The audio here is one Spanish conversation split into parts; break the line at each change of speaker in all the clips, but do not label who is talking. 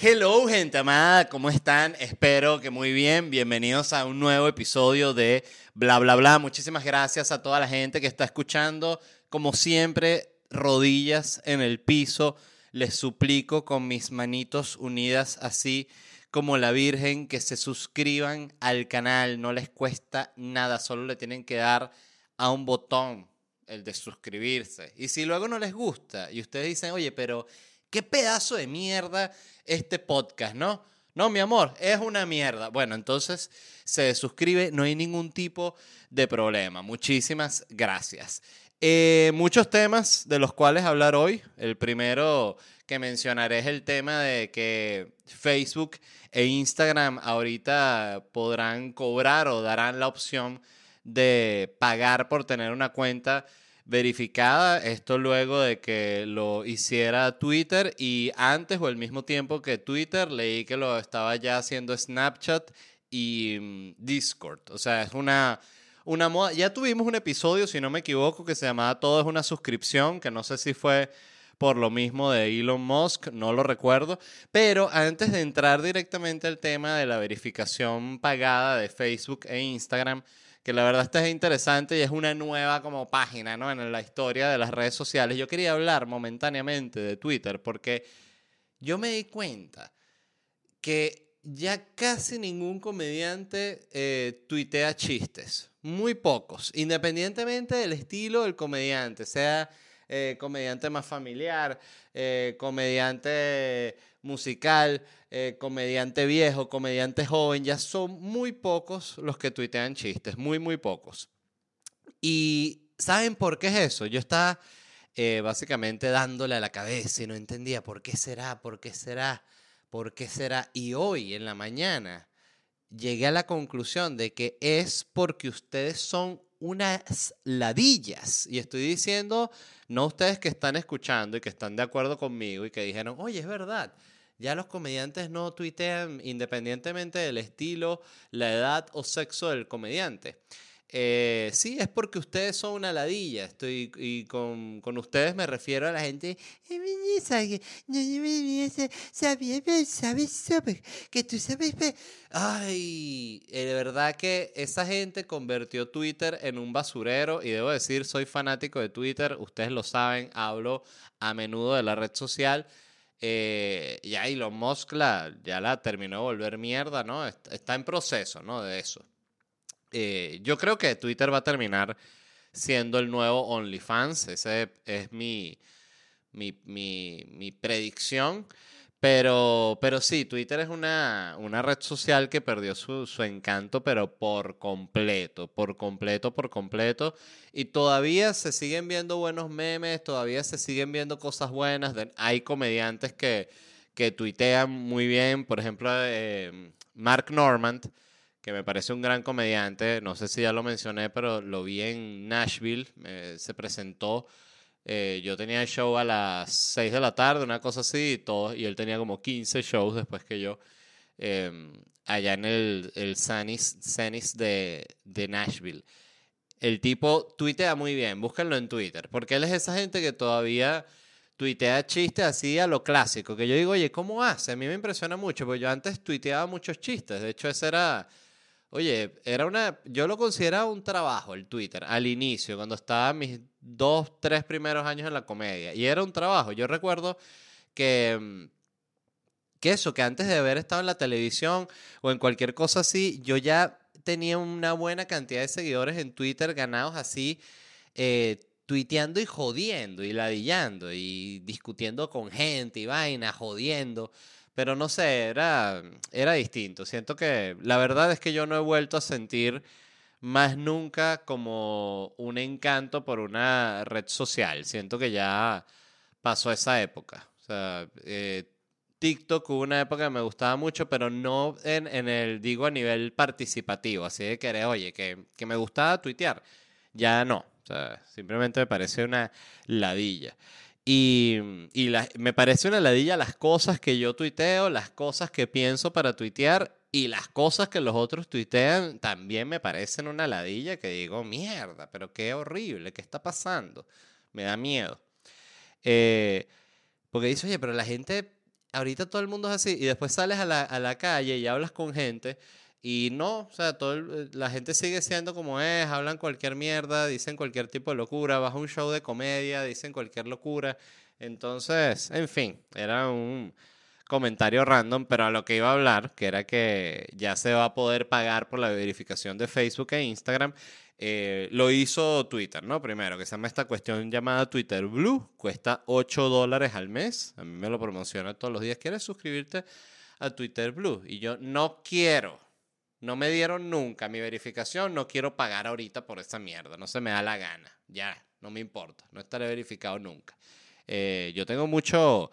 Hello, gente amada, ¿cómo están? Espero que muy bien. Bienvenidos a un nuevo episodio de Bla, bla, bla. Muchísimas gracias a toda la gente que está escuchando. Como siempre, rodillas en el piso. Les suplico con mis manitos unidas así como la Virgen que se suscriban al canal. No les cuesta nada, solo le tienen que dar a un botón, el de suscribirse. Y si luego no les gusta y ustedes dicen, oye, pero qué pedazo de mierda este podcast, ¿no? No, mi amor, es una mierda. Bueno, entonces se suscribe, no hay ningún tipo de problema. Muchísimas gracias. Eh, muchos temas de los cuales hablar hoy. El primero que mencionaré es el tema de que Facebook e Instagram ahorita podrán cobrar o darán la opción de pagar por tener una cuenta verificada. Esto luego de que lo hiciera Twitter y antes o al mismo tiempo que Twitter leí que lo estaba ya haciendo Snapchat y mm, Discord. O sea, es una, una moda. Ya tuvimos un episodio, si no me equivoco, que se llamaba Todo es una suscripción, que no sé si fue por lo mismo de Elon Musk, no lo recuerdo. Pero antes de entrar directamente al tema de la verificación pagada de Facebook e Instagram, que la verdad esta es interesante y es una nueva como página ¿no? en la historia de las redes sociales. Yo quería hablar momentáneamente de Twitter porque yo me di cuenta que ya casi ningún comediante eh, tuitea chistes, muy pocos, independientemente del estilo del comediante, sea eh, comediante más familiar, eh, comediante musical, eh, comediante viejo, comediante joven, ya son muy pocos los que tuitean chistes, muy, muy pocos. Y ¿saben por qué es eso? Yo estaba eh, básicamente dándole a la cabeza y no entendía por qué será, por qué será, por qué será. Y hoy en la mañana llegué a la conclusión de que es porque ustedes son unas ladillas. Y estoy diciendo, no ustedes que están escuchando y que están de acuerdo conmigo y que dijeron, oye, es verdad, ya los comediantes no tuitean independientemente del estilo, la edad o sexo del comediante. Eh, sí, es porque ustedes son una ladilla. Estoy, y con, con ustedes me refiero a la gente. Que tú sabes. Ay, eh, de verdad que esa gente convirtió Twitter en un basurero. Y debo decir, soy fanático de Twitter. Ustedes lo saben, hablo a menudo de la red social. Eh, ya Elon Musk ya la terminó de volver mierda, ¿no? Está en proceso, ¿no? De eso. Eh, yo creo que Twitter va a terminar siendo el nuevo OnlyFans. Esa es mi, mi, mi, predicción. Pero, pero sí, Twitter es una, una red social que perdió su, su, encanto, pero por completo, por completo, por completo. Y todavía se siguen viendo buenos memes, todavía se siguen viendo cosas buenas. Hay comediantes que, que tuitean muy bien, por ejemplo, eh, Mark Normand que me parece un gran comediante. No sé si ya lo mencioné, pero lo vi en Nashville. se presentó. Eh, yo tenía el show a las 6 de la tarde, una cosa así, y, todo, y él tenía como 15 shows después que yo, em, allá en el, el Sanis, de, de Nashville. El tipo tuitea muy bien, búsquenlo en Twitter, porque él es esa gente que todavía tuitea chistes así a lo clásico, que yo digo, oye, ¿cómo hace? A mí me impresiona mucho, porque yo antes tuiteaba muchos chistes, de hecho ese era Oye, era una, yo lo consideraba un trabajo el Twitter al inicio, cuando estaba mis dos, tres primeros años en la comedia. Y era un trabajo. Yo recuerdo que, mm, que eso, que antes de haber estado en la televisión o en cualquier cosa así, yo ya tenía una buena cantidad de seguidores en Twitter ganados así, eh, y jodiendo y ladillando y discutiendo con gente y vaina, jodiendo. Pero no sé, era, era distinto. Siento que la verdad es que yo no he vuelto a sentir más nunca como un encanto por una red social. Siento que ya pasó esa época. O sea, eh, TikTok hubo una época que me gustaba mucho, pero no en, en, el, digo, a nivel participativo, así de que, oye, que, que me gustaba tuitear. Ya no, o sea, simplemente me parece una ladilla. Y, y me parece una ladilla las cosas que yo tuiteo, las cosas que pienso para tuitear y las cosas que los otros tuitean también me parecen una ladilla que digo, mierda, pero qué horrible, ¿qué está pasando? Me da miedo. Eh, porque dice, oye, pero la gente, ahorita todo el mundo es así, y después sales a la, a la calle y hablas con gente, y no, o sea, todo eh, la gente sigue siendo como es, hablan cualquier mierda, dicen cualquier tipo de locura, vas a un show de comedia, dicen cualquier locura. Entonces, en fin, era un comentario random, pero a lo que iba a hablar, que era que ya se va a poder pagar por la verificación de Facebook e Instagram, eh, lo hizo Twitter, ¿no? Primero, que se llama esta cuestión llamada Twitter Blue, cuesta 8 dólares al mes, a mí me lo promociona todos los días. ¿Quieres suscribirte a Twitter Blue? Y yo no quiero. No me dieron nunca mi verificación, no quiero pagar ahorita por esa mierda, no se me da la gana, ya, no me importa, no estaré verificado nunca. Eh, yo tengo mucho,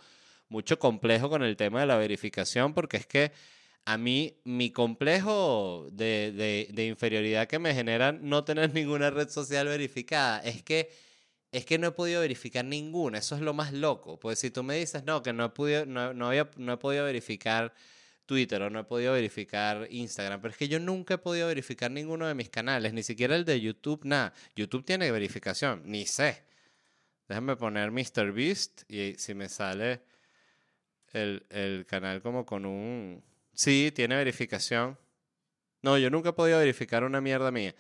mucho complejo con el tema de la verificación porque es que a mí mi complejo de, de, inferioridad que me genera no tener ninguna red social verificada es que es que no he podido verificar ninguna, eso es lo más loco. Pues si tú me dices, no, que no he podido, no, no, había, no he podido verificar Twitter o no he podido verificar Instagram, pero es que yo nunca he podido verificar ninguno de mis canales, ni siquiera el de YouTube, nada. YouTube tiene verificación, ni sé. Déjame poner MrBeast y si me sale el, canal como con un... Sí, tiene verificación. No, yo nunca he podido verificar una mierda mía.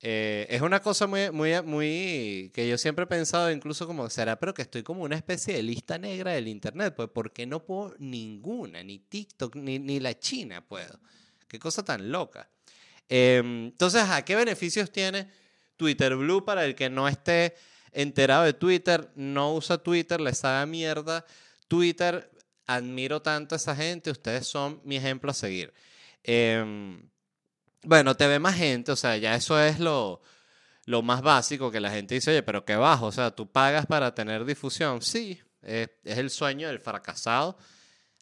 Eh, es una cosa muy, muy, muy que yo siempre he pensado, incluso como será, pero que estoy como una especie de lista negra del internet, pues porque no puedo ninguna, ni TikTok, ni, ni la China puedo. Qué cosa tan loca. Em, entonces, ¿a qué beneficios tiene Twitter Blue para el que no esté enterado de Twitter, no usa Twitter, les haga mierda? Twitter admiro tanto a esa gente, ustedes son mi ejemplo a seguir. Eh, bueno, te ve más gente, o sea, ya eso es lo, lo más básico que la gente dice, oye, pero qué bajo, o sea, tú pagas para tener difusión. Sí, es, el sueño del fracasado.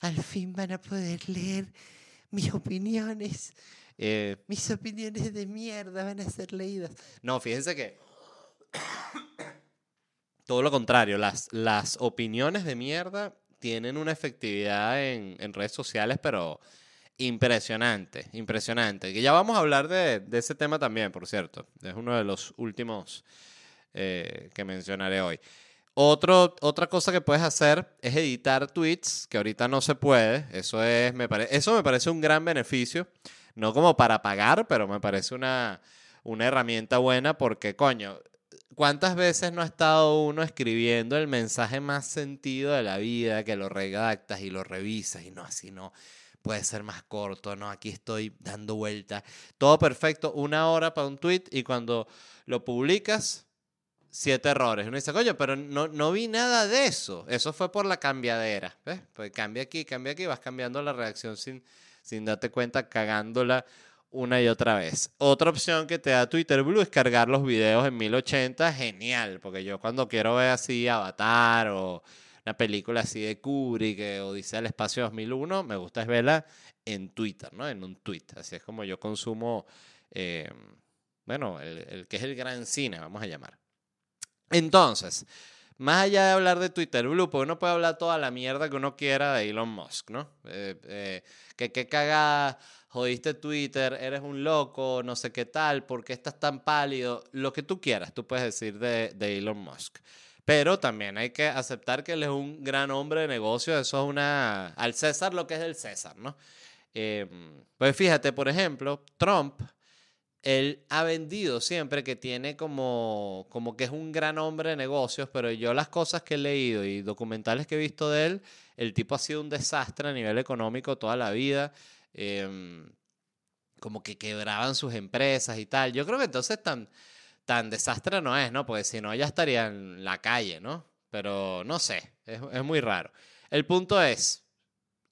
Al fin van a poder leer mis opiniones. Eh, mis opiniones de mierda van a ser leídas. No, fíjense que todo lo contrario, las, las opiniones de mierda tienen una efectividad en, en redes sociales, pero impresionante, impresionante. Que ya vamos a hablar de, ese tema también, por cierto. Es uno de los últimos eh, que mencionaré hoy. Otra cosa que puedes hacer es editar tweets, que ahorita no se puede. Eso, es, me eso me parece un gran beneficio. No como para pagar, pero me parece una, una herramienta buena porque, coño, ¿Cuántas veces no ha estado uno escribiendo el mensaje más sentido de la vida, que lo redactas y lo revisas y no así no? Puede ser más corto, ¿no? Aquí estoy dando vuelta. Todo perfecto, una hora para un tweet y cuando lo publicas, siete errores. Uno dice, coño, pero no, no vi nada de eso. Eso fue por la cambiadera. ¿Ves? Pues cambia aquí, cambia aquí, vas cambiando la reacción sin, sin darte cuenta, cagándola una y otra vez. Otra opción que te da Twitter Blue es cargar los videos en 1080. Genial, porque yo cuando quiero ver así Avatar o una película así de Kubrick o dice el Espacio 2001, me gusta es verla en Twitter, ¿no? En un tweet. Así es como yo consumo, eh, bueno, el, que es el gran cine, vamos a llamar. Entonces, más allá de hablar de Twitter Blue, porque uno puede hablar toda la mierda que uno quiera de Elon Musk, ¿no? Eh, eh, que qué cagada, jodiste Twitter, eres un loco, no sé qué tal, ¿por qué estás tan pálido? Lo que tú quieras, tú puedes decir de, de Elon Musk. Pero también hay que aceptar que él es un gran hombre de negocio, eso es una... Al César lo que es el César, ¿no? Em, pues fíjate, por ejemplo, Trump él ha vendido siempre que tiene como, como que es un gran hombre de negocios, pero yo las cosas que he leído y documentales que he visto de él, el tipo ha sido un desastre a nivel económico toda la vida. Em, como que quebraban sus empresas y tal. Yo creo que entonces tan, tan desastre no es, ¿no? Porque si no, ya estaría en la calle, ¿no? Pero no sé, es, es muy raro. El punto es,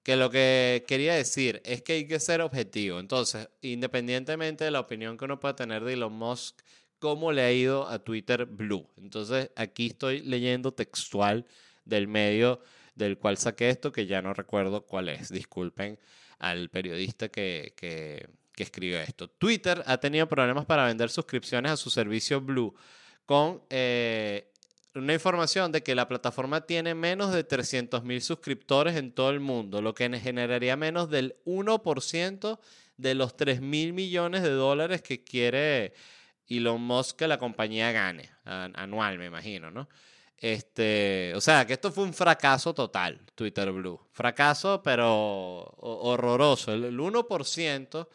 que lo que quería decir es que hay que ser objetivo. Entonces, independientemente de la opinión que uno pueda tener de Elon Musk, ¿cómo le ha ido a Twitter Blue? Entonces, aquí estoy leyendo textual del medio del cual saqué esto, que ya no recuerdo cuál es. Disculpen al periodista que, que, escribió esto. Twitter ha tenido problemas para vender suscripciones a su servicio Blue con eh, una información de que la plataforma tiene menos de 300.000 suscriptores en todo el mundo, lo que generaría menos del 1% de los 3 mil millones de dólares que quiere Elon Musk que la compañía gane anual, me imagino, ¿no? Este, o sea, que esto fue un fracaso total, Twitter Blue. Fracaso, pero horroroso. El, 1%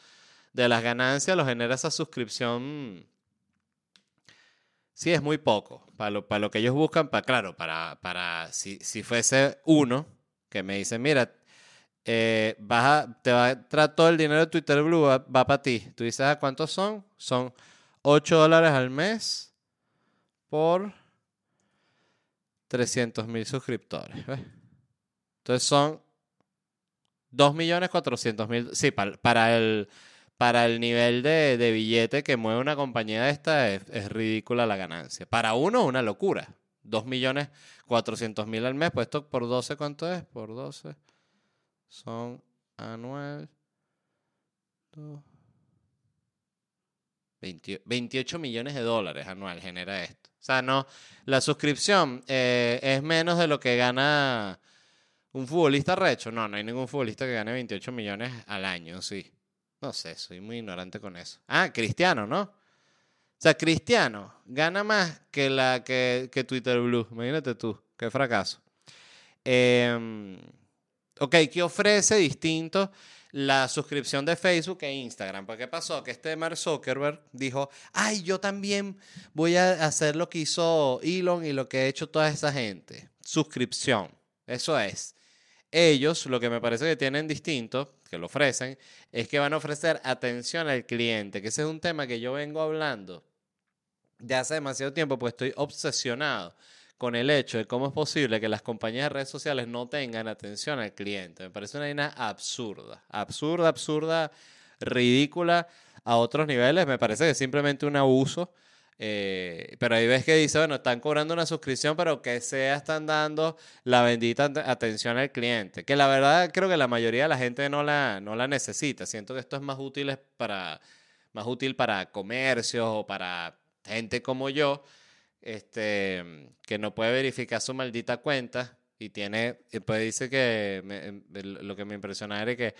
de las ganancias lo genera esa suscripción. Sí, es muy poco. Para lo, para lo que ellos buscan, para, claro, para, para si, si fuese uno que me dice, mira, eh, te va a entrar todo el dinero de Twitter Blue, va, para ti. Tú dices, ¿a ah, cuántos son? Son 8 dólares al mes por 300 mil suscriptores. Entonces son 2.400.000. Sí, para, el, para el nivel de, de, billete que mueve una compañía esta es, ridícula la ganancia. Para uno una locura. 2.400.000 al mes, puesto por 12, ¿cuánto es? Por 12 son anual. 28 millones de dólares anual genera esto. O sea, no, la suscripción eh, es menos de lo que gana un futbolista recho. No, no hay ningún futbolista que gane 28 millones al año, sí. No sé, soy muy ignorante con eso. Ah, Cristiano, ¿no? O sea, Cristiano gana más que la que, que Twitter Blue. Imagínate tú, qué fracaso. Eh, ok, ¿qué ofrece distinto? la suscripción de Facebook e Instagram. ¿Por qué pasó? Que este Mark Zuckerberg dijo, ay, yo también voy a hacer lo que hizo Elon y lo que ha hecho toda esa gente. Suscripción. Eso es. Ellos, lo que me parece que tienen distinto, que lo ofrecen, es que van a ofrecer atención al cliente, que ese es un tema que yo vengo hablando de hace demasiado tiempo, pues estoy obsesionado con el hecho de cómo es posible que las compañías de redes sociales no tengan atención al cliente. Me parece una idea absurda, absurda, absurda, ridícula a otros niveles. Me parece que es simplemente un abuso. Eh, pero ahí ves que dice, bueno, están cobrando una suscripción, pero que sea están dando la bendita atención al cliente. Que la verdad creo que la mayoría de la gente no la, no la necesita. Siento que esto es más útil para, más útil para comercios o para gente como yo este, que no puede verificar su maldita cuenta y tiene, pues dice que em, lo que me impresiona era que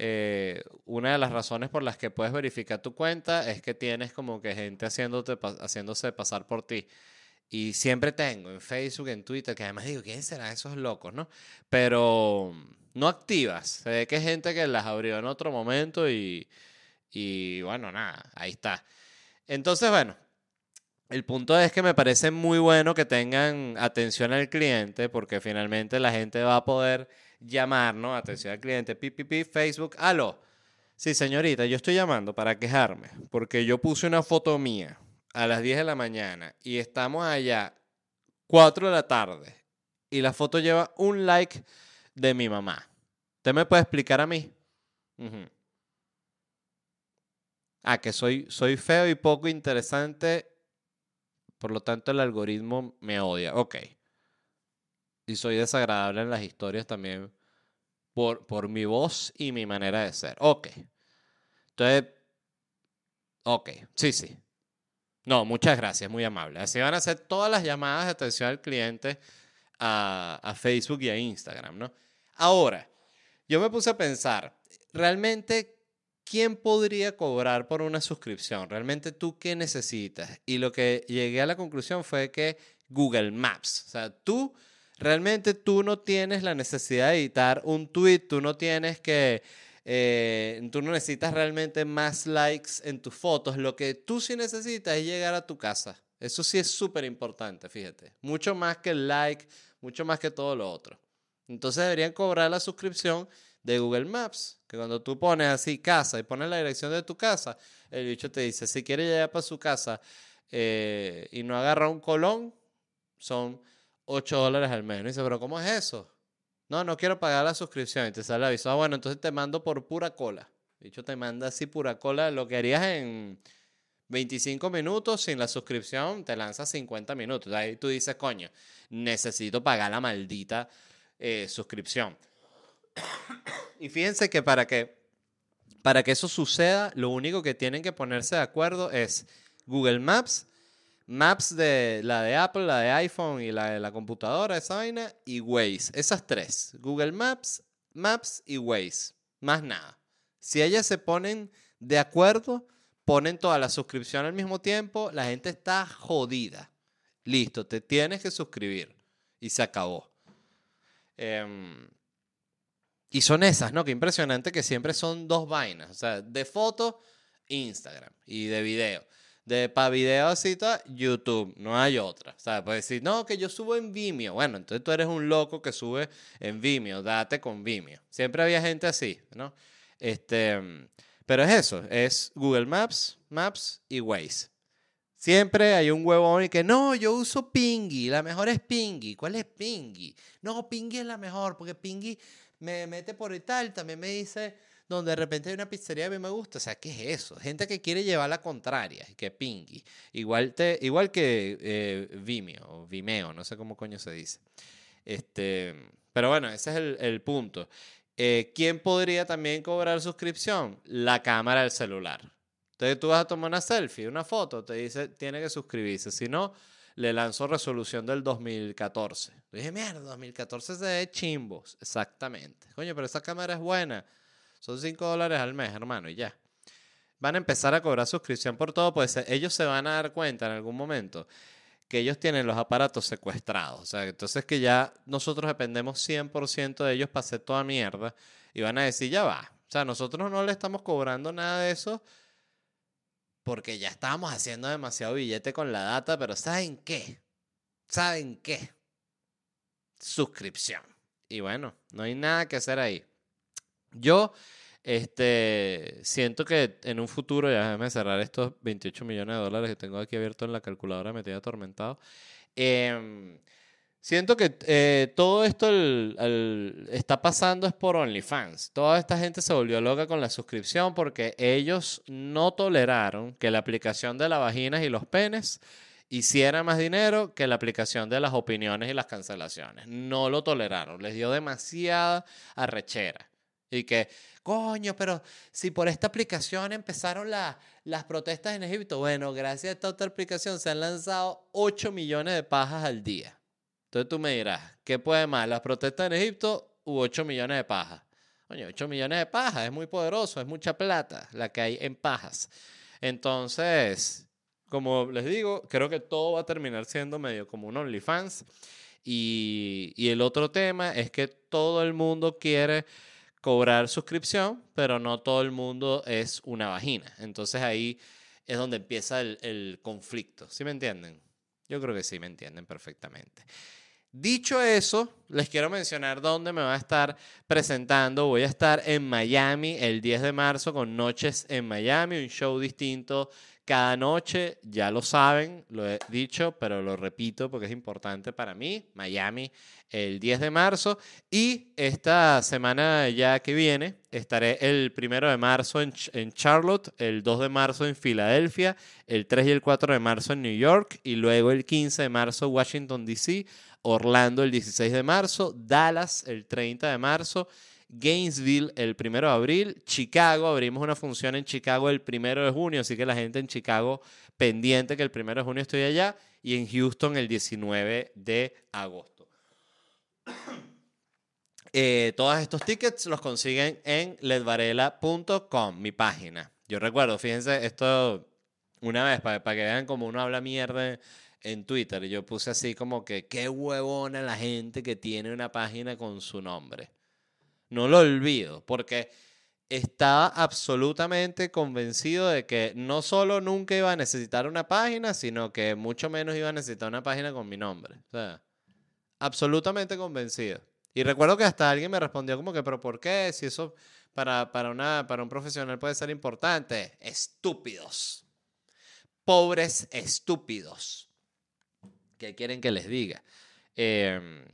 eh, una de las razones por las que puedes verificar tu cuenta es que tienes como que gente haciéndote, haciéndose pasar por ti. Y siempre tengo en Facebook, en Twitter, que además digo, ¿quién serán esos locos, no? Pero no activas. Se ve que hay gente que las abrió en otro momento y, y bueno, nada, ahí está. Entonces, bueno, el punto es que me parece muy bueno que tengan atención al cliente porque finalmente la gente va a poder llamar, ¿no? Atención al cliente, pipipi, Facebook, aló. Sí, señorita, yo estoy llamando para quejarme porque yo puse una foto mía a las 10 de la mañana y estamos allá 4 de la tarde y la foto lleva un like de mi mamá. ¿Usted me puede explicar a mí? Ah, que soy, soy feo y poco interesante por lo tanto, el algoritmo me odia. Ok. Y soy desagradable en las historias también por, por mi voz y mi manera de ser. Ok. Entonces, ok. Sí, sí. No, muchas gracias, muy amable. Así van a hacer todas las llamadas de atención al cliente a, a Facebook y a Instagram, ¿no? Ahora, yo me puse a pensar, ¿realmente ¿quién podría cobrar por una suscripción? ¿Realmente tú qué necesitas? Y lo que llegué a la conclusión fue que Google Maps, o sea, tú realmente tú no tienes la necesidad de editar un tweet, tú no tienes que, eh, tú no necesitas realmente más likes en tus fotos, lo que tú sí necesitas es llegar a tu casa. Eso sí es súper importante, fíjate. Mucho más que el like, mucho más que todo lo otro. Entonces deberían cobrar la suscripción de Google Maps, que cuando tú pones así casa y pones la dirección de tu casa, el bicho te dice, si quiere llegar para su casa eh, y no agarra un colón, son 8 dólares al mes. Y dice, pero ¿cómo es eso? No, no quiero pagar la suscripción. Y te sale el aviso. Ah, bueno, entonces te mando por pura cola. De hecho, te manda así pura cola. Lo que harías en 25 minutos sin la suscripción, te lanza 50 minutos. Ahí tú dices, coño, necesito pagar la maldita eh, suscripción. y fíjense que para que para que eso suceda, lo único que tienen que ponerse de acuerdo es Google Maps, Maps de la de Apple, la de iPhone y la de la computadora, esa vaina, y Waze. Esas tres. Google Maps, Maps y Waze. Más nada. Si ellas se ponen de acuerdo, ponen toda la suscripción al mismo tiempo, la gente está jodida. Listo, te tienes que suscribir. Y se acabó. Em, y son esas, ¿no? Qué impresionante que siempre son dos vainas. O sea, de foto, Instagram. Y de video. De para video así, YouTube. No hay otra. O sea, puedes decir, no, que yo subo en Vimeo. Bueno, entonces tú eres un loco que sube en Vimeo. Date con Vimeo. Siempre había gente así, ¿no? Este, pero es eso. Es Google Maps, Maps y Waze. Siempre hay un huevón y que no, yo uso Pingy, la mejor es Pingy. ¿Cuál es Pingy? No, Pingy es la mejor porque Pingy me mete por y tal, también me dice donde de repente hay una pizzería que a mí me gusta. O sea, ¿qué es eso? Gente que quiere llevar la contraria, que pingui. Igual, te, igual que eh, Vimeo, Vimeo, no sé cómo coño se dice. Este, pero bueno, ese es el, punto. Eh, ¿Quién podría también cobrar suscripción? La cámara del celular. Entonces tú vas a tomar una selfie, una foto, te dice, tiene que suscribirse. Si no, le lanzó resolución del 2014. dije, mierda, 2014 es de chimbos. Exactamente. Coño, pero esa cámara es buena. Son 5 dólares al mes, hermano, y ya. Van a empezar a cobrar suscripción por todo, pues ellos se van a dar cuenta en algún momento que ellos tienen los aparatos secuestrados. O sea, entonces que ya nosotros dependemos 100% de ellos para hacer toda mierda. Y van a decir, ya va. O sea, nosotros no le estamos cobrando nada de eso porque ya estábamos haciendo demasiado billete con la data, pero ¿saben qué? ¿Saben qué? Suscripción. Y bueno, no hay nada que hacer ahí. Yo este, siento que en un futuro, ya déjame cerrar estos 28 millones de dólares que tengo aquí abierto en la calculadora, me tiene atormentado. Eh, Siento que eh, todo esto está pasando es por OnlyFans. Toda esta gente se volvió loca con la suscripción porque ellos no toleraron que la aplicación de las vaginas y los penes hiciera más dinero que la aplicación de las opiniones y las cancelaciones. No lo toleraron. Les dio demasiada arrechera. Y que, coño, pero si por esta aplicación empezaron las protestas en Egipto, bueno, gracias a esta otra aplicación se han lanzado 8 millones de pajas al día. Entonces tú me dirás, ¿qué puede más? ¿Las protestas en Egipto u 8 millones de pajas? Oye, 8 millones de pajas es muy poderoso, es mucha plata la que hay en pajas. Entonces, como les digo, creo que todo va a terminar siendo medio como un OnlyFans. Y, y el otro tema es que todo el mundo quiere cobrar suscripción, pero no todo el mundo es una vagina. Entonces ahí es donde empieza el, conflicto. ¿Sí me entienden? Yo creo que sí me entienden perfectamente. Dicho eso, les quiero mencionar dónde me va a estar presentando. Voy a estar en Miami el 10 de marzo con Noches en Miami, un show distinto cada noche. Ya lo saben, lo he dicho, pero lo repito porque es importante para mí. Miami el 10 de marzo y esta semana ya que viene estaré el 1 de marzo en, en Charlotte, el 2 de marzo en Filadelfia, el 3 y el 4 de marzo en New York y luego el 15 de marzo Washington, D.C. Orlando el 16 de marzo, Dallas el 30 de marzo, Gainesville el 1 de abril, Chicago, abrimos una función en Chicago el 1 de junio, así que la gente en Chicago pendiente que el 1 de junio estoy allá, y en Houston el 19 de agosto. Eh, todos estos tickets los consiguen en ledvarela.com, mi página. Yo recuerdo, fíjense, esto una vez, para, que vean como uno habla mierda en Twitter, yo puse así como que qué huevona la gente que tiene una página con su nombre. No lo olvido, porque estaba absolutamente convencido de que no solo nunca iba a necesitar una página, sino que mucho menos iba a necesitar una página con mi nombre. O sea, absolutamente convencido. Y recuerdo que hasta alguien me respondió como que, pero ¿por qué? Si eso para, para, una, para un profesional puede ser importante. Estúpidos. Pobres estúpidos. ¿Qué quieren que les diga? Em,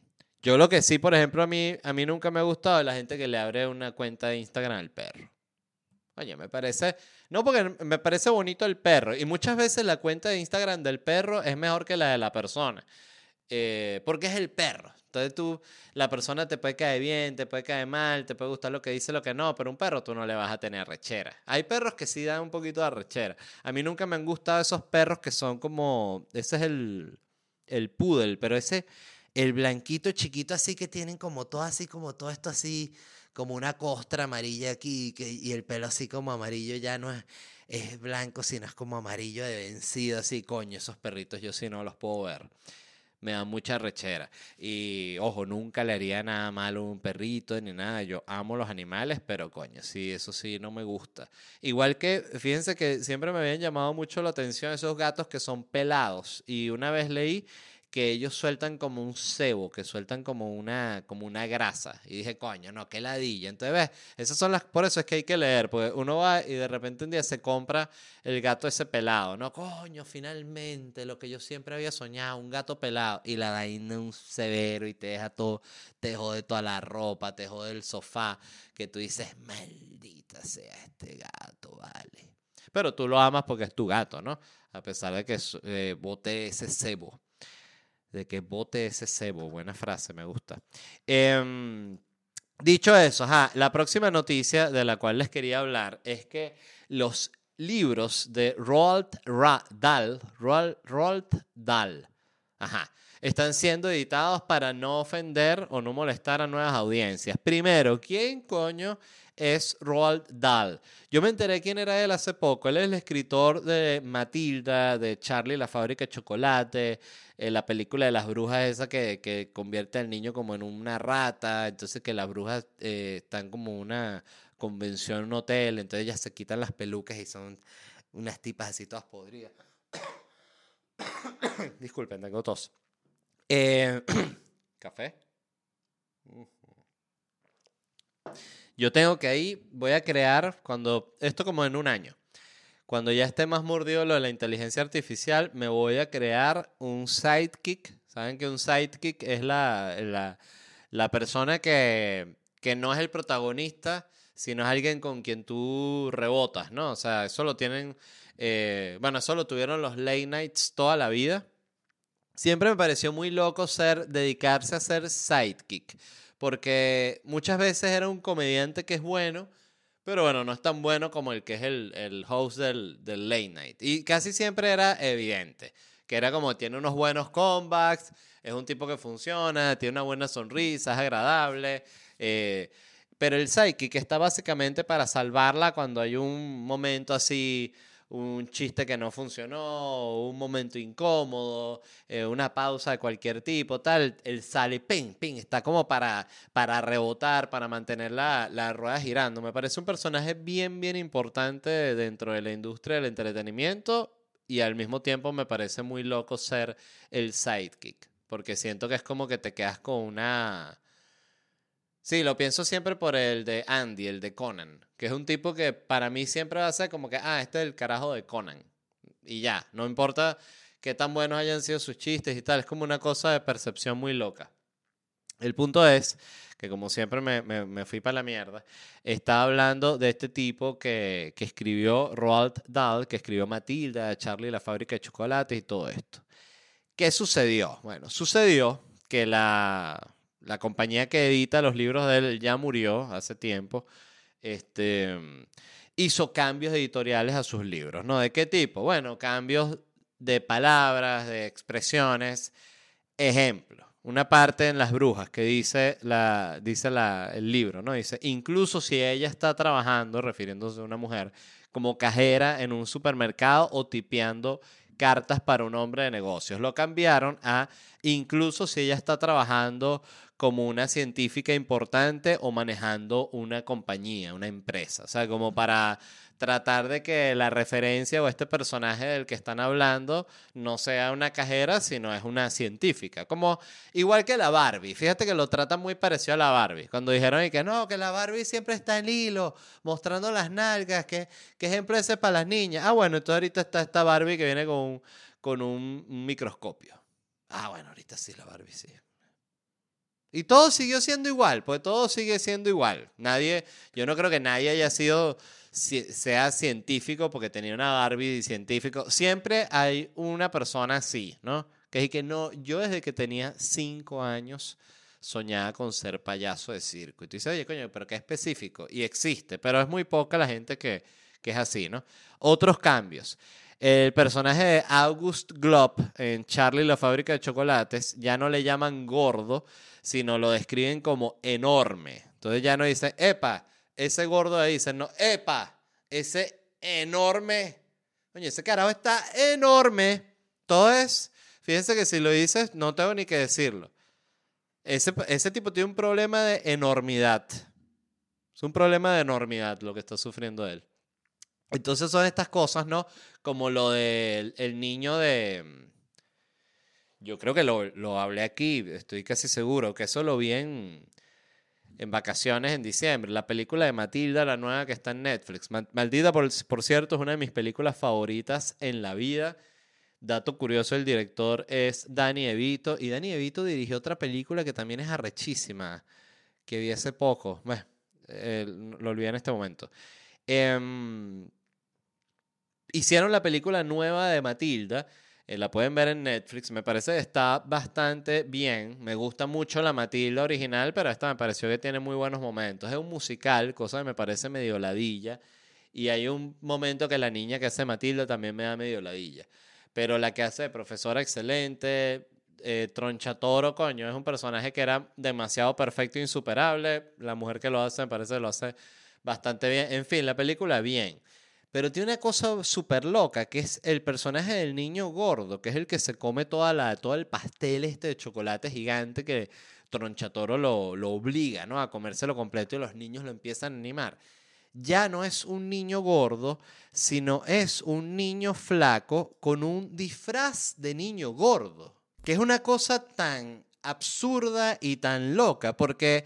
Yo lo que sí, por ejemplo, a mí, a mí nunca me ha gustado la gente que le abre una cuenta de Instagram al perro. Oye, me parece, no porque me parece bonito el perro y muchas veces la cuenta de Instagram del perro es mejor que la de la persona, eh, porque es el perro. Entonces tú, la persona te puede caer bien, te puede caer mal, te puede gustar lo que dice, lo que no, pero un perro tú no le vas a tener rechera. Hay perros que sí dan un poquito de rechera. A mí nunca me han gustado esos perros que son como, ese es el, el poodle, pero ese, el blanquito chiquito así que tienen como todo así, como todo esto así, como una costra amarilla aquí y el pelo así como amarillo ya no es, es blanco, sino es como amarillo de vencido, así, coño, esos perritos yo sí no los puedo ver me da mucha rechera. Y ojo, nunca le haría nada malo a un perrito ni nada. Yo amo los animales, pero coño, sí, eso sí, no me gusta. Igual que, fíjense que siempre me habían llamado mucho la atención esos gatos que son pelados. Y una vez leí que ellos sueltan como un cebo, que sueltan como una, como una grasa. Y dije, coño, no, qué ladilla. Entonces, ves, esas son las, por eso es que hay que leer, porque uno va y de repente un día se compra el gato ese pelado, ¿no? Coño, finalmente, lo que yo siempre había soñado, un gato pelado. Y la vaina un severo y te deja todo, te jode toda la ropa, te jode el sofá, que tú dices, maldita sea este gato, vale. Pero tú lo amas porque es tu gato, ¿no? A pesar de que eh, bote ese cebo de que bote ese cebo. Buena frase, me gusta. Em, dicho eso, la próxima noticia de la cual les quería hablar es que los libros de Roald Dahl, Roald, Dahl, ajá, están siendo editados para no ofender o no molestar a nuevas audiencias. Primero, ¿quién coño es Roald Dahl. Yo me enteré quién era él hace poco. Él es el escritor de Matilda, de Charlie la fábrica de chocolate, eh, la película de las brujas esa que, que, convierte al niño como en una rata, entonces que las brujas eh, están como una convención en un hotel, entonces ellas se quitan las pelucas y son unas tipas así todas podridas. Disculpen, tengo tos. Eh, ¿Café? Yo tengo que ahí, voy a crear, cuando, esto como en un año, cuando ya esté más mordido lo de la inteligencia artificial, me voy a crear un sidekick. ¿Saben que un sidekick es la, la, la persona que, que no es el protagonista, sino es alguien con quien tú rebotas, ¿no? O sea, eso lo tienen, eh, bueno, eso tuvieron los late nights toda la vida. Siempre me pareció muy loco ser, dedicarse a ser sidekick porque muchas veces era un comediante que es bueno, pero bueno, no es tan bueno como el que es el, host del, del, late night. Y casi siempre era evidente, que era como tiene unos buenos comebacks, es un tipo que funciona, tiene una buena sonrisa, es agradable. Eh, pero el psychic está básicamente para salvarla cuando hay un momento así un chiste que no funcionó, un momento incómodo, eh, una pausa de cualquier tipo, tal, él sale, ping, ping, está como para, para rebotar, para mantener la, la rueda girando. Me parece un personaje bien, bien importante dentro de la industria del entretenimiento y al mismo tiempo me parece muy loco ser el sidekick, porque siento que es como que te quedas con una Sí, lo pienso siempre por el de Andy, el de Conan, que es un tipo que para mí siempre va a ser como que, ah, este es el carajo de Conan. Y ya, no importa qué tan buenos hayan sido sus chistes y tal, es como una cosa de percepción muy loca. El punto es que como siempre me, me, fui para la mierda, estaba hablando de este tipo que, que escribió Roald Dahl, que escribió Matilda, Charlie la fábrica de chocolates y todo esto. ¿Qué sucedió? Bueno, sucedió que la, la compañía que edita los libros de él ya murió hace tiempo. Este, hizo cambios editoriales a sus libros, ¿no? ¿De qué tipo? Bueno, cambios de palabras, de expresiones. Ejemplo, una parte en Las Brujas que dice, la, dice la, el libro, ¿no? Dice, incluso si ella está trabajando, refiriéndose a una mujer, como cajera en un supermercado o tipeando cartas para un hombre de negocios. Lo cambiaron a incluso si ella está trabajando como una científica importante o manejando una compañía, una empresa. O sea, como para tratar de que la referencia o este personaje del que están hablando no sea una cajera, sino es una científica. Como igual que la Barbie. Fíjate que lo tratan muy parecido a la Barbie. Cuando dijeron que no, que la Barbie siempre está en hilo, mostrando las nalgas, que, que ejemplo ese para las niñas. Ah, bueno, entonces ahorita está esta Barbie que viene con con un microscopio. Ah, bueno, ahorita sí, la Barbie sí. Y todo siguió siendo igual, pues todo sigue siendo igual. Nadie, yo no creo que nadie haya sido, sea científico porque tenía una Barbie científico. Siempre hay una persona así, ¿no? Que es que no, yo desde que tenía cinco años soñaba con ser payaso de circo. Y tú dices, oye, coño, pero qué específico. Y existe, pero es muy poca la gente que, que es así, ¿no? Otros cambios. El personaje de August Glob en Charlie la fábrica de chocolates ya no le llaman gordo, sino lo describen como enorme. Entonces ya no dicen, epa, ese gordo ahí, dicen, no, epa, ese enorme. Oye, ese carajo está enorme. Todo es, fíjense que si lo dices, no tengo ni que decirlo. Ese, ese tipo tiene un problema de enormidad. Es un problema de enormidad lo que está sufriendo él. Entonces son estas cosas, ¿no? Como lo del el niño de... Yo creo que lo, lo, hablé aquí, estoy casi seguro, que eso lo vi en, en vacaciones en diciembre. La película de Matilda, la nueva que está en Netflix. Maldita, por, por cierto, es una de mis películas favoritas en la vida. Dato curioso, el director es Danny Evito. Y Danny Evito dirigió otra película que también es arrechísima, que vi hace poco. Bueno, eh, lo olvidé en este momento. Eh, hicieron la película nueva de Matilda. Eh, la pueden ver en Netflix. Me parece que está bastante bien. Me gusta mucho la Matilda original, pero esta me pareció que tiene muy buenos momentos. Es un musical, cosa que me parece medio ladilla. Y hay un momento que la niña que hace Matilda también me da medio ladilla. Pero la que hace profesora excelente, eh, Tronchatoro, coño, es un personaje que era demasiado perfecto e insuperable. La mujer que lo hace me parece lo hace bastante bien. En fin, la película bien. Pero tiene una cosa súper loca, que es el personaje del niño gordo, que es el que se come toda la, todo el pastel este de chocolate gigante que Tronchatoro lo, lo obliga ¿no? a comérselo completo y los niños lo empiezan a animar. Ya no es un niño gordo, sino es un niño flaco con un disfraz de niño gordo. Que es una cosa tan absurda y tan loca, porque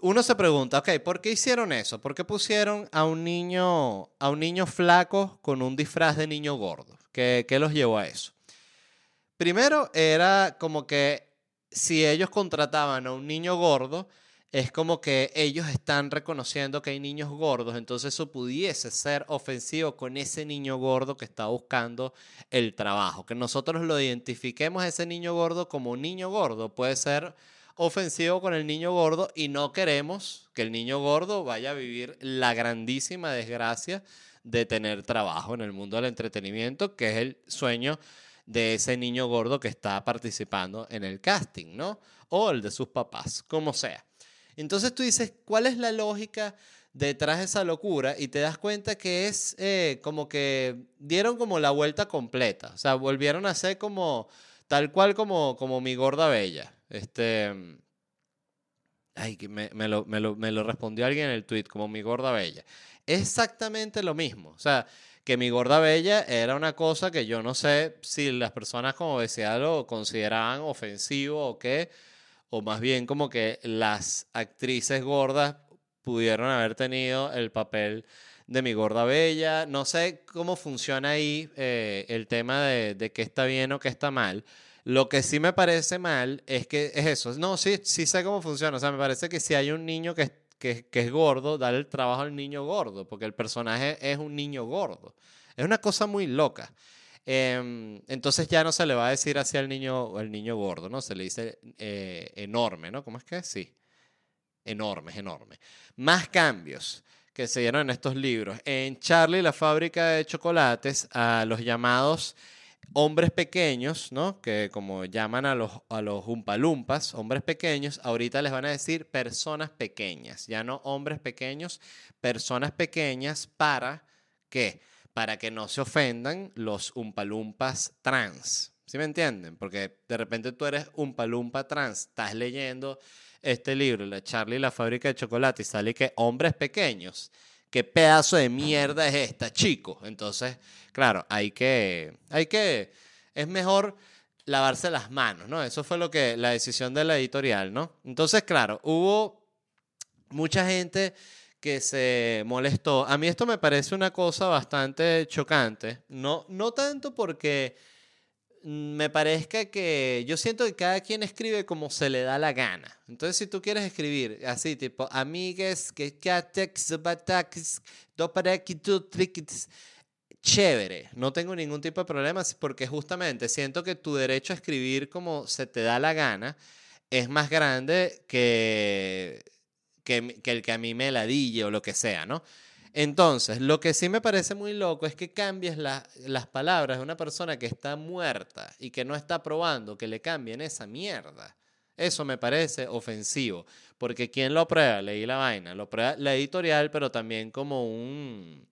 uno se pregunta, ok, ¿por qué hicieron eso? ¿Por qué pusieron a un niño, a un niño flaco con un disfraz de niño gordo? ¿Qué, ¿Qué los llevó a eso? Primero era como que si ellos contrataban a un niño gordo, es como que ellos están reconociendo que hay niños gordos, entonces eso pudiese ser ofensivo con ese niño gordo que está buscando el trabajo. Que nosotros lo identifiquemos a ese niño gordo como un niño gordo puede ser ofensivo con el niño gordo y no queremos que el niño gordo vaya a vivir la grandísima desgracia de tener trabajo en el mundo del entretenimiento, que es el sueño de ese niño gordo que está participando en el casting, ¿no? O el de sus papás, como sea. Entonces tú dices, ¿cuál es la lógica detrás de esa locura? Y te das cuenta que es eh, como que dieron como la vuelta completa, o sea, volvieron a ser como tal cual como, como mi gorda bella. Este. Ay, que me, me, lo, me, lo, me, lo, respondió alguien en el tweet, como mi gorda bella. Exactamente lo mismo. O sea, que mi gorda bella era una cosa que yo no sé si las personas como decía lo consideraban ofensivo o qué, o más bien como que las actrices gordas pudieron haber tenido el papel de mi gorda bella. No sé cómo funciona ahí eh, el tema de, de qué está bien o qué está mal. Lo que sí me parece mal es que es eso. No, sí, sí sé cómo funciona. O sea, me parece que si hay un niño que, que, que es gordo, darle el trabajo al niño gordo, porque el personaje es un niño gordo. Es una cosa muy loca. Em, entonces ya no se le va a decir así al niño, al niño gordo, ¿no? Se le dice eh, enorme, ¿no? ¿Cómo es que? Sí. Enorme, es enorme. Más cambios que se dieron en estos libros. En Charlie, la fábrica de chocolates, a los llamados hombres pequeños, ¿no? Que como llaman a los, a los umpalumpas, hombres pequeños, ahorita les van a decir personas pequeñas, ya no hombres pequeños, personas pequeñas para qué? Para que no se ofendan los umpalumpas trans. ¿Sí me entienden? Porque de repente tú eres umpalumpa trans, estás leyendo este libro, La Charlie y la fábrica de chocolate, y sale que hombres pequeños. ¿Qué pedazo de mierda es esta, chico? Entonces, claro, hay que, hay que, es mejor lavarse las manos, ¿no? Eso fue lo que, la decisión de la editorial, ¿no? Entonces, claro, hubo mucha gente que se molestó. A mí esto me parece una cosa bastante chocante, no, no tanto porque me parezca que yo siento que cada quien escribe como se le da la gana. Entonces, si tú quieres escribir así, tipo, amigues, que chévere, no tengo ningún tipo de problemas porque justamente siento que tu derecho a escribir como se te da la gana es más grande que, que, que el que a mí me ladille o lo que sea, ¿no? Entonces, lo que sí me parece muy loco es que cambies las palabras de una persona que está muerta y que no está probando, que le cambien esa mierda. Eso me parece ofensivo, porque ¿quién lo aprueba? Leí la vaina, lo prueba la editorial, pero también como un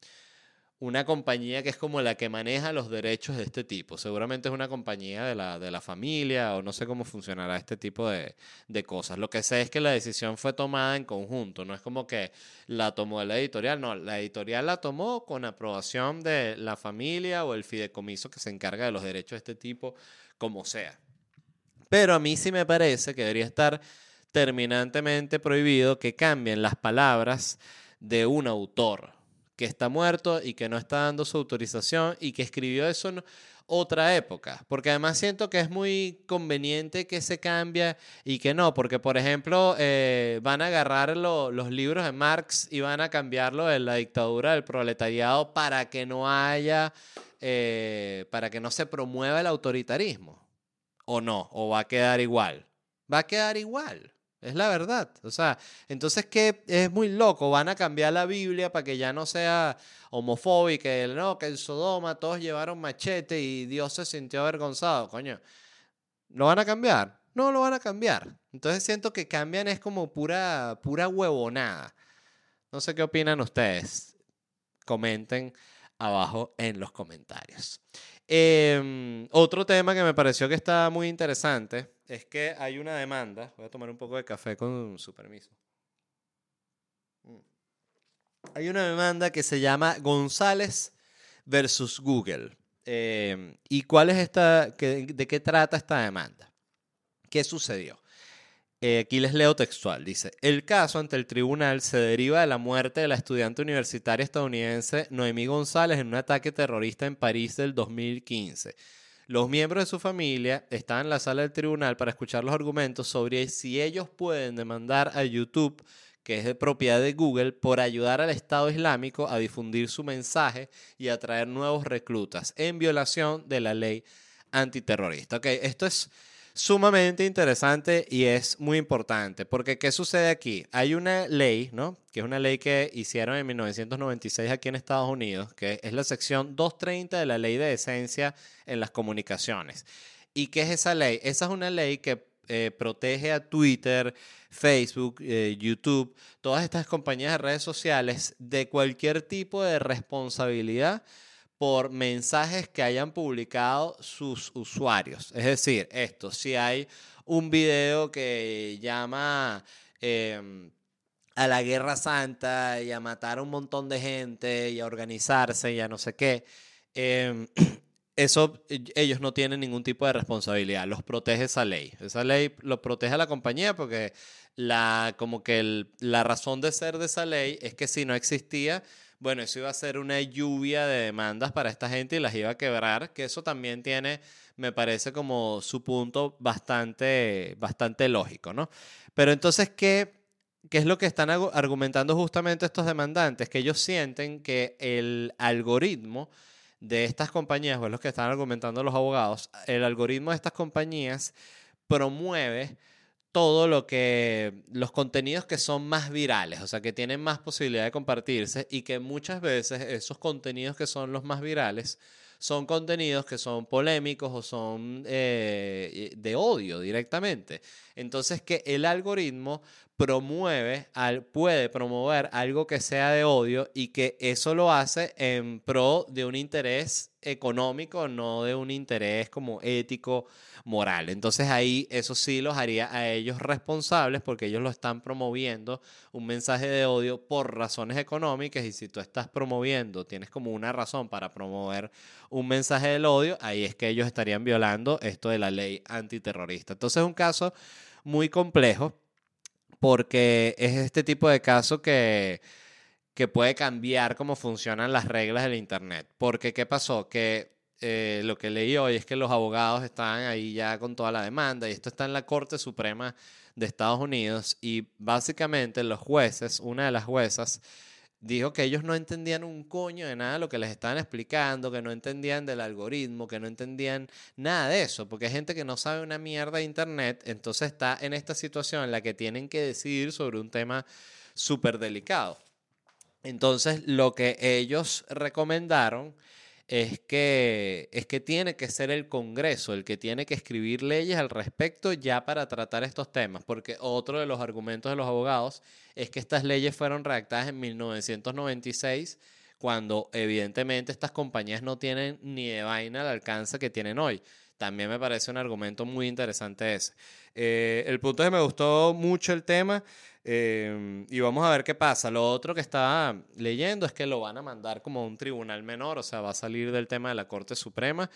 una compañía que es como la que maneja los derechos de este tipo. Seguramente es una compañía de la, de la familia o no sé cómo funcionará este tipo de, de, cosas. Lo que sé es que la decisión fue tomada en conjunto, no es como que la tomó la editorial, no, la editorial la tomó con aprobación de la familia o el fideicomiso que se encarga de los derechos de este tipo, como sea. Pero a mí sí me parece que debería estar terminantemente prohibido que cambien las palabras de un autor que está muerto y que no está dando su autorización y que escribió eso en otra época. Porque además siento que es muy conveniente que se cambie y que no, porque por ejemplo eh, van a agarrar los libros de Marx y van a cambiarlo de la dictadura del proletariado para que no haya, eh, para que no se promueva el autoritarismo. ¿O no? ¿O va a quedar igual? Va a quedar igual. Es la verdad. O sea, entonces que es muy loco. Van a cambiar la Biblia para que ya no sea homofóbica. No, que en Sodoma todos llevaron machete y Dios se sintió avergonzado. Coño, ¿lo van a cambiar? No lo van a cambiar. Entonces siento que cambian es como pura, pura huevonada. No sé qué opinan ustedes. Comenten abajo en los comentarios. Em, otro tema que me pareció que está muy interesante es que hay una demanda. Voy a tomar un poco de café con su permiso. Mm. Hay una demanda que se llama González versus Google. Em, ¿Y cuál es esta, de qué trata esta demanda? ¿Qué sucedió? Eh, aquí les leo textual. Dice, el caso ante el tribunal se deriva de la muerte de la estudiante universitaria estadounidense Noemí González en un ataque terrorista en París del 2015. Los miembros de su familia están en la sala del tribunal para escuchar los argumentos sobre si ellos pueden demandar a YouTube, que es de propiedad de Google, por ayudar al Estado Islámico a difundir su mensaje y atraer nuevos reclutas en violación de la ley antiterrorista. Ok, esto es sumamente interesante y es muy importante, porque ¿qué sucede aquí? Hay una ley, ¿no? Que es una ley que hicieron en 1996 aquí en Estados Unidos, que es la sección 230 de la ley de esencia en las comunicaciones. ¿Y qué es esa ley? Esa es una ley que eh, protege a Twitter, Facebook, eh, YouTube, todas estas compañías de redes sociales de cualquier tipo de responsabilidad por mensajes que hayan publicado sus usuarios. Es decir, esto, si hay un video que llama em, a la guerra santa y a matar a un montón de gente y a organizarse y a no sé qué, em, eso ellos no tienen ningún tipo de responsabilidad, los protege esa ley. Esa ley lo protege a la compañía porque la, como que la razón de ser de esa ley es que si no existía, bueno, eso iba a ser una lluvia de demandas para esta gente y las iba a quebrar, que eso también tiene, me parece como su punto bastante, bastante lógico, ¿no? Pero entonces, ¿qué, ¿qué es lo que están argumentando justamente estos demandantes? Que ellos sienten que el algoritmo de estas compañías, o es lo que están argumentando los abogados, el algoritmo de estas compañías promueve todo lo que los contenidos que son más virales, o sea, que tienen más posibilidad de compartirse y que muchas veces esos contenidos que son los más virales son contenidos que son polémicos o son eh, de odio directamente. Entonces que el algoritmo promueve, al, puede promover algo que sea de odio y que eso lo hace en pro de un interés económico, no de un interés como ético moral. Entonces ahí eso sí los haría a ellos responsables porque ellos lo están promoviendo un mensaje de odio por razones económicas y si tú estás promoviendo, tienes como una razón para promover un mensaje del odio, ahí es que ellos estarían violando esto de la ley antiterrorista. Entonces es un caso muy complejo porque es este tipo de caso que que puede cambiar cómo funcionan las reglas del Internet. Porque, ¿qué pasó? Que eh, lo que leí hoy es que los abogados están ahí ya con toda la demanda y esto está en la Corte Suprema de Estados Unidos y básicamente los jueces, una de las juezas, dijo que ellos no entendían un coño de nada de lo que les estaban explicando, que no entendían del algoritmo, que no entendían nada de eso, porque hay gente que no sabe una mierda de Internet, entonces está en esta situación en la que tienen que decidir sobre un tema súper delicado. Entonces, lo que ellos recomendaron es que, es que tiene que ser el Congreso el que tiene que escribir leyes al respecto ya para tratar estos temas, porque otro de los argumentos de los abogados es que estas leyes fueron redactadas en 1996, cuando evidentemente estas compañías no tienen ni de vaina el alcance que tienen hoy. También me parece un argumento muy interesante ese. Eh, el punto es que me gustó mucho el tema. Em, y vamos a ver qué pasa. Lo otro que estaba leyendo es que lo van a mandar como a un tribunal menor, o sea, va a salir del tema de la Corte Suprema,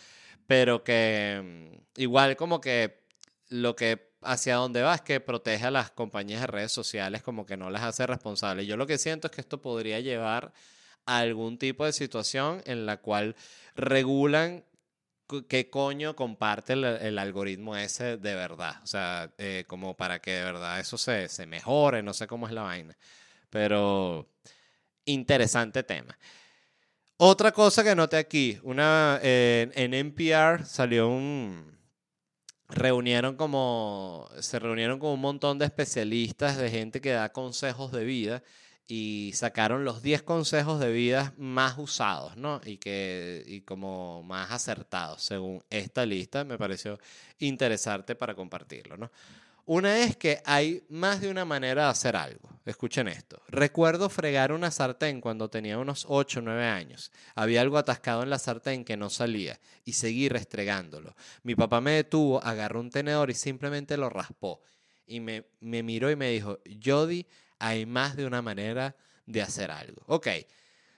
pero que em, igual como que lo que hacia dónde va es que protege a las compañías de redes sociales, como que no las hace responsables. Yo lo que siento es que esto podría llevar a algún tipo de situación en la cual regulan qué coño comparte el, algoritmo ese de verdad. O sea, eh, como para que de verdad eso se, se, mejore, no sé cómo es la vaina. Pero interesante tema. Otra cosa que noté aquí, una, eh, en NPR salió un... Reunieron como, se reunieron con un montón de especialistas, de gente que da consejos de vida y sacaron los 10 consejos de vida más usados, ¿no? Y, que, y como más acertados, según esta lista, me pareció interesante para compartirlo, ¿no? Una es que hay más de una manera de hacer algo. Escuchen esto. Recuerdo fregar una sartén cuando tenía unos 8 o 9 años. Había algo atascado en la sartén que no salía y seguí restregándolo. Mi papá me detuvo, agarró un tenedor y simplemente lo raspó. Y me, me miró y me dijo, Jody, hay más de una manera de hacer algo. Ok,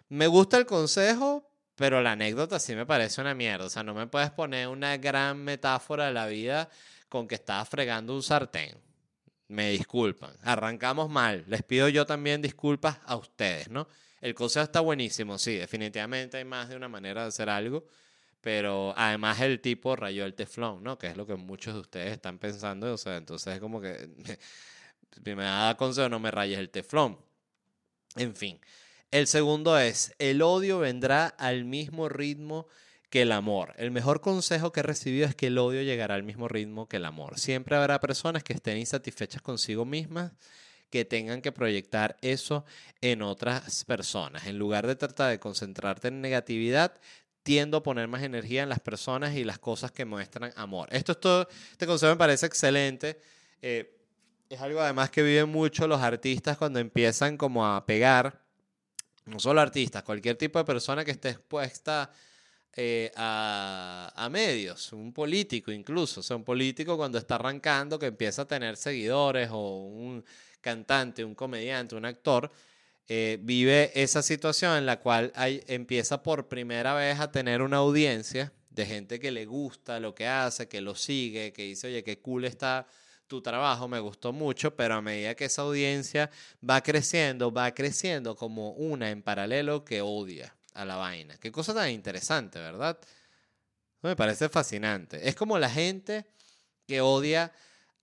me gusta el consejo, pero la anécdota sí me parece una mierda. O sea, no me puedes poner una gran metáfora de la vida con que estás fregando un sartén. Me disculpan. Arrancamos mal. Les pido yo también disculpas a ustedes, ¿no? El consejo está buenísimo, sí, definitivamente hay más de una manera de hacer algo, pero además el tipo rayó el teflón, ¿no? Que es lo que muchos de ustedes están pensando, o sea, entonces es como que me da consejo, no me rayes el teflón. En fin. El segundo es, el odio vendrá al mismo ritmo que el amor. El mejor consejo que he recibido es que el odio llegará al mismo ritmo que el amor. Siempre habrá personas que estén insatisfechas consigo mismas, que tengan que proyectar eso en otras personas. En lugar de tratar de concentrarte en negatividad, tiendo a poner más energía en las personas y las cosas que muestran amor. Esto es todo, este consejo me parece excelente. Eh, es algo además que viven mucho los artistas cuando empiezan como a pegar, no solo artistas, cualquier tipo de persona que esté expuesta eh, a, a, medios, un político incluso, o sea, un político cuando está arrancando, que empieza a tener seguidores, o un cantante, un comediante, un actor, eh, vive esa situación en la cual hay, empieza por primera vez a tener una audiencia de gente que le gusta lo que hace, que lo sigue, que dice, oye, qué cool está tu trabajo me gustó mucho, pero a medida que esa audiencia va creciendo, va creciendo como una en paralelo que odia a la vaina. Qué cosa tan interesante, ¿verdad? Me parece fascinante. Es como la gente que odia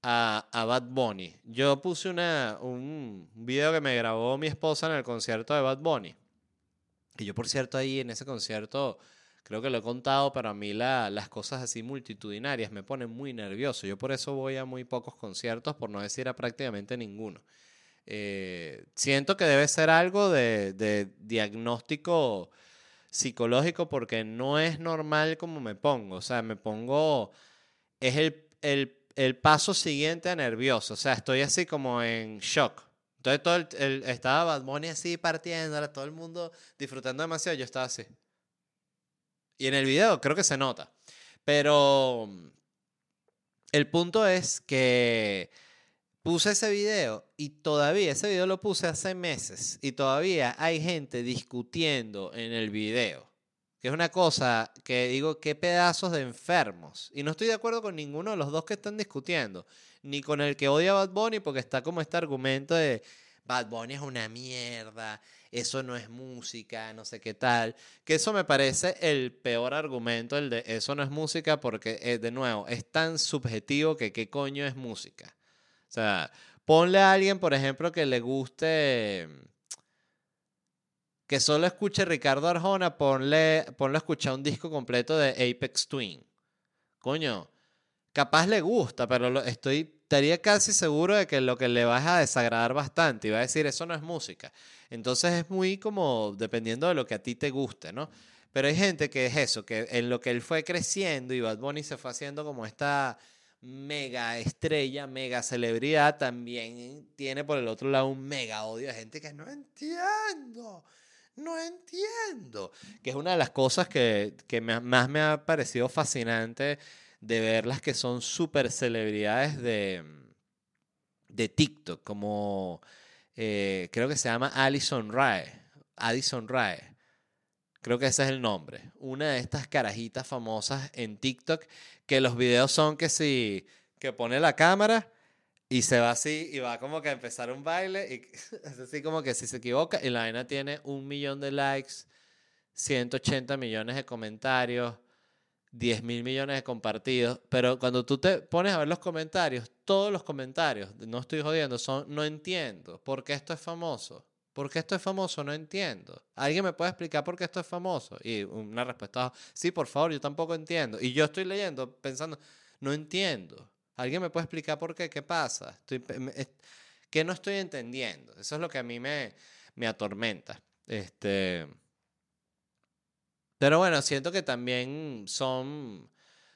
a, a Bad Bunny. Yo puse una, un video que me grabó mi esposa en el concierto de Bad Bunny. Y yo, por cierto, ahí en ese concierto creo que lo he contado, pero a mí las cosas así multitudinarias me ponen muy nervioso. Yo por eso voy a muy pocos conciertos, por no decir a prácticamente ninguno. Eh, siento que debe ser algo de, diagnóstico psicológico porque no es normal como me pongo. O sea, me pongo... Es el, paso siguiente a nervioso. O sea, estoy así como en shock. Entonces todo el, estaba Bad Bunny así partiendo, todo el mundo disfrutando demasiado. Yo estaba así. Y en el video creo que se nota. Pero el punto es que puse ese video y todavía, ese video lo puse hace meses y todavía hay gente discutiendo en el video. Que es una cosa que digo, qué pedazos de enfermos. Y no estoy de acuerdo con ninguno de los dos que están discutiendo. Ni con el que odia a Bad Bunny porque está como este argumento de Bad Bunny es una mierda, eso no es música, no sé qué tal. Que eso me parece el peor argumento, el de eso no es música, porque, eh, de nuevo, es tan subjetivo que qué coño es música. O sea, ponle a alguien, por ejemplo, que le guste que solo escuche Ricardo Arjona, ponle, ponle a escuchar un disco completo de Apex Twin. Coño, capaz le gusta, pero lo, estoy estaría casi seguro de que lo que le vas a desagradar bastante y va a decir, eso no es música. Entonces es muy como dependiendo de lo que a ti te guste, ¿no? Pero hay gente que es eso, que en lo que él fue creciendo y Bad Bunny se fue haciendo como esta mega estrella, mega celebridad, también tiene por el otro lado un mega odio de gente que no entiendo, no entiendo. Que es una de las cosas que, que más me ha parecido fascinante de ver las que son súper celebridades de, de TikTok, como eh, creo que se llama Alison Rae. Addison Rae. Creo que ese es el nombre. Una de estas carajitas famosas en TikTok que los videos son que si que pone la cámara y se va así y va como que a empezar un baile y es así como que si se equivoca y la vaina tiene un millón de likes, 180 millones de comentarios, 10 mil millones de compartidos, pero cuando tú te pones a ver los comentarios, todos los comentarios, no estoy jodiendo, son no entiendo, ¿por qué esto es famoso? ¿Por qué esto es famoso? No entiendo. ¿Alguien me puede explicar por qué esto es famoso? Y una respuesta, sí, por favor, yo tampoco entiendo. Y yo estoy leyendo pensando, no entiendo. ¿Alguien me puede explicar por qué? ¿Qué pasa? Estoy, ¿Qué no estoy entendiendo? Eso es lo que a mí me, me atormenta. Este, pero bueno, siento que también son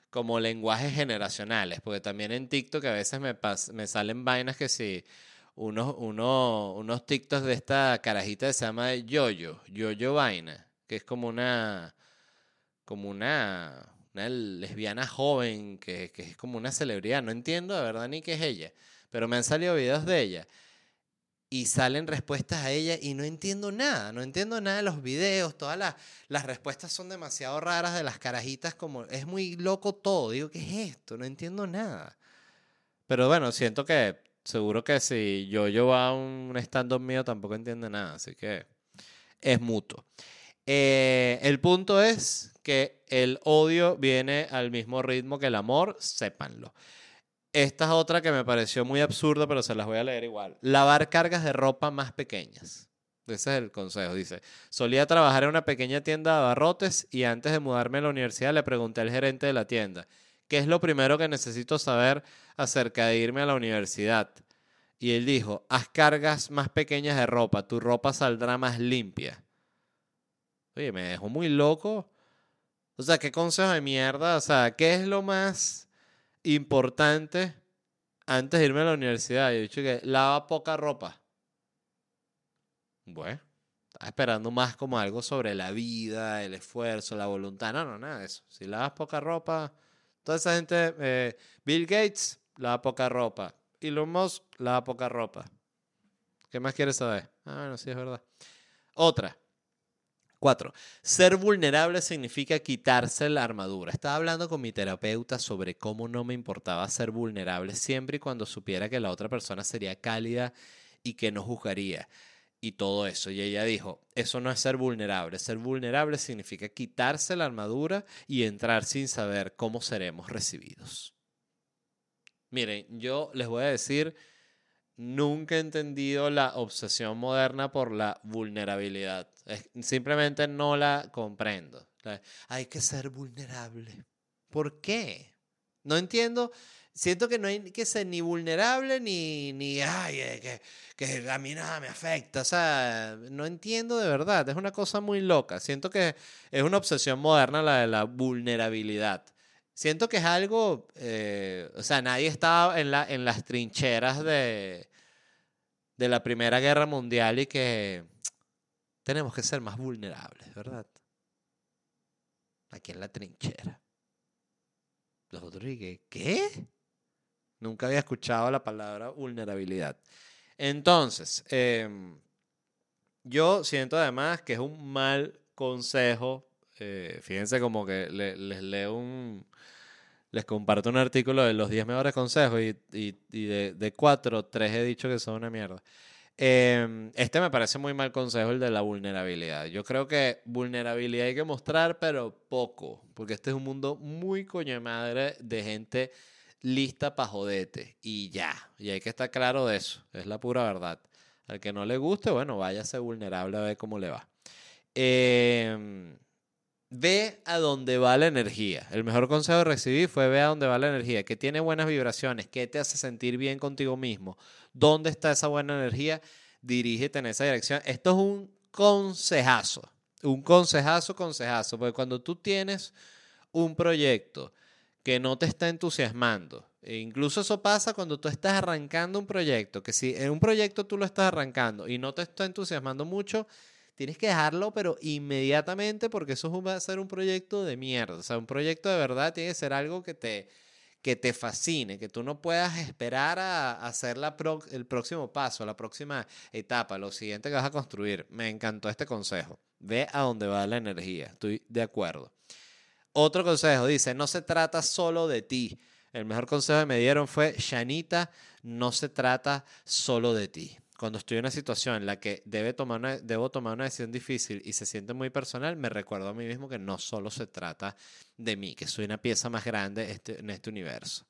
como lenguajes generacionales, porque también en TikTok a veces me, me salen vainas que si unos, unos, unos TikToks de esta carajita que se llama Yoyo, Yoyo Vaina, que es como una, como una, una lesbiana joven, que, que es como una celebridad, no entiendo de verdad ni qué es ella, pero me han salido videos de ella y salen respuestas a ella y no entiendo nada, no entiendo nada de los videos, todas las, las respuestas son demasiado raras de las carajitas, como es muy loco todo, digo, ¿qué es esto? No entiendo nada. Pero bueno, siento que seguro que si yo, yo va a un stand-up mío tampoco entiende nada, así que es mutuo. Eh, el punto es que el odio viene al mismo ritmo que el amor, sépanlo. Esta es otra que me pareció muy absurda, pero se las voy a leer igual. Lavar cargas de ropa más pequeñas. Ese es el consejo. Dice, solía trabajar en una pequeña tienda de abarrotes y antes de mudarme a la universidad le pregunté al gerente de la tienda, ¿qué es lo primero que necesito saber acerca de irme a la universidad? Y él dijo, haz cargas más pequeñas de ropa, tu ropa saldrá más limpia. Oye, me dejó muy loco. O sea, ¿qué consejo de mierda? O sea, ¿qué es lo más importante antes de irme a la universidad. Yo he dicho que lava poca ropa. Bueno, estaba esperando más como algo sobre la vida, el esfuerzo, la voluntad. No, no, nada de eso. Si lavas poca ropa, toda esa gente, eh, Bill Gates, lava poca ropa. Elon Musk, lava poca ropa. ¿Qué más quieres saber? Ah, bueno, sí, es verdad. Otra. Cuatro, ser vulnerable significa quitarse la armadura. Estaba hablando con mi terapeuta sobre cómo no me importaba ser vulnerable siempre y cuando supiera que la otra persona sería cálida y que no juzgaría y todo eso. Y ella dijo, eso no es ser vulnerable. Ser vulnerable significa quitarse la armadura y entrar sin saber cómo seremos recibidos. Miren, yo les voy a decir, nunca he entendido la obsesión moderna por la vulnerabilidad simplemente no la comprendo. Hay que ser vulnerable. ¿Por qué? No entiendo. Siento que no hay que ser ni vulnerable ni, ni ay, eh, que, que a mí nada me afecta. O sea, no entiendo de verdad. Es una cosa muy loca. Siento que es una obsesión moderna la de la vulnerabilidad. Siento que es algo, eh, o sea, nadie estaba en, la, en las trincheras de, de la Primera Guerra Mundial y que tenemos que ser más vulnerables, ¿verdad? Aquí en la trinchera. Los otros ¿qué? Nunca había escuchado la palabra vulnerabilidad. Entonces, em, yo siento además que es un mal consejo. Eh, fíjense como que les leo un... Les comparto un artículo de los 10 mejores consejos y, de, de 4, 3 he dicho que son una mierda. Eh, este me parece muy mal consejo, el de la vulnerabilidad. Yo creo que vulnerabilidad hay que mostrar, pero poco, porque este es un mundo muy coño madre de gente lista para jodete y ya. Y hay que estar claro de eso, es la pura verdad. Al que no le guste, bueno, váyase vulnerable a ver cómo le va. Eh, ve a dónde va la energía. El mejor consejo que recibí fue ve a dónde va la energía, que tiene buenas vibraciones, que te hace sentir bien contigo mismo. ¿Dónde está esa buena energía? Dirígete en esa dirección. Esto es un consejazo, un consejazo, consejazo, porque cuando tú tienes un proyecto que no te está entusiasmando, e incluso eso pasa cuando tú estás arrancando un proyecto, que si en un proyecto tú lo estás arrancando y no te está entusiasmando mucho, tienes que dejarlo, pero inmediatamente, porque eso va a ser un proyecto de mierda. O sea, un proyecto de verdad tiene que ser algo que te, que te fascine, que tú no puedas esperar a, hacer la el próximo paso, la próxima etapa, lo siguiente que vas a construir. Me encantó este consejo. Ve a dónde va la energía. Estoy de acuerdo. Otro consejo dice, no se trata solo de ti. El mejor consejo que me dieron fue, Shanita, no se trata solo de ti cuando estoy en una situación en la que debe tomar debo tomar una decisión difícil y se siente muy personal, me recuerdo a mí mismo que no solo se trata de mí, que soy una pieza más grande este, en este universo.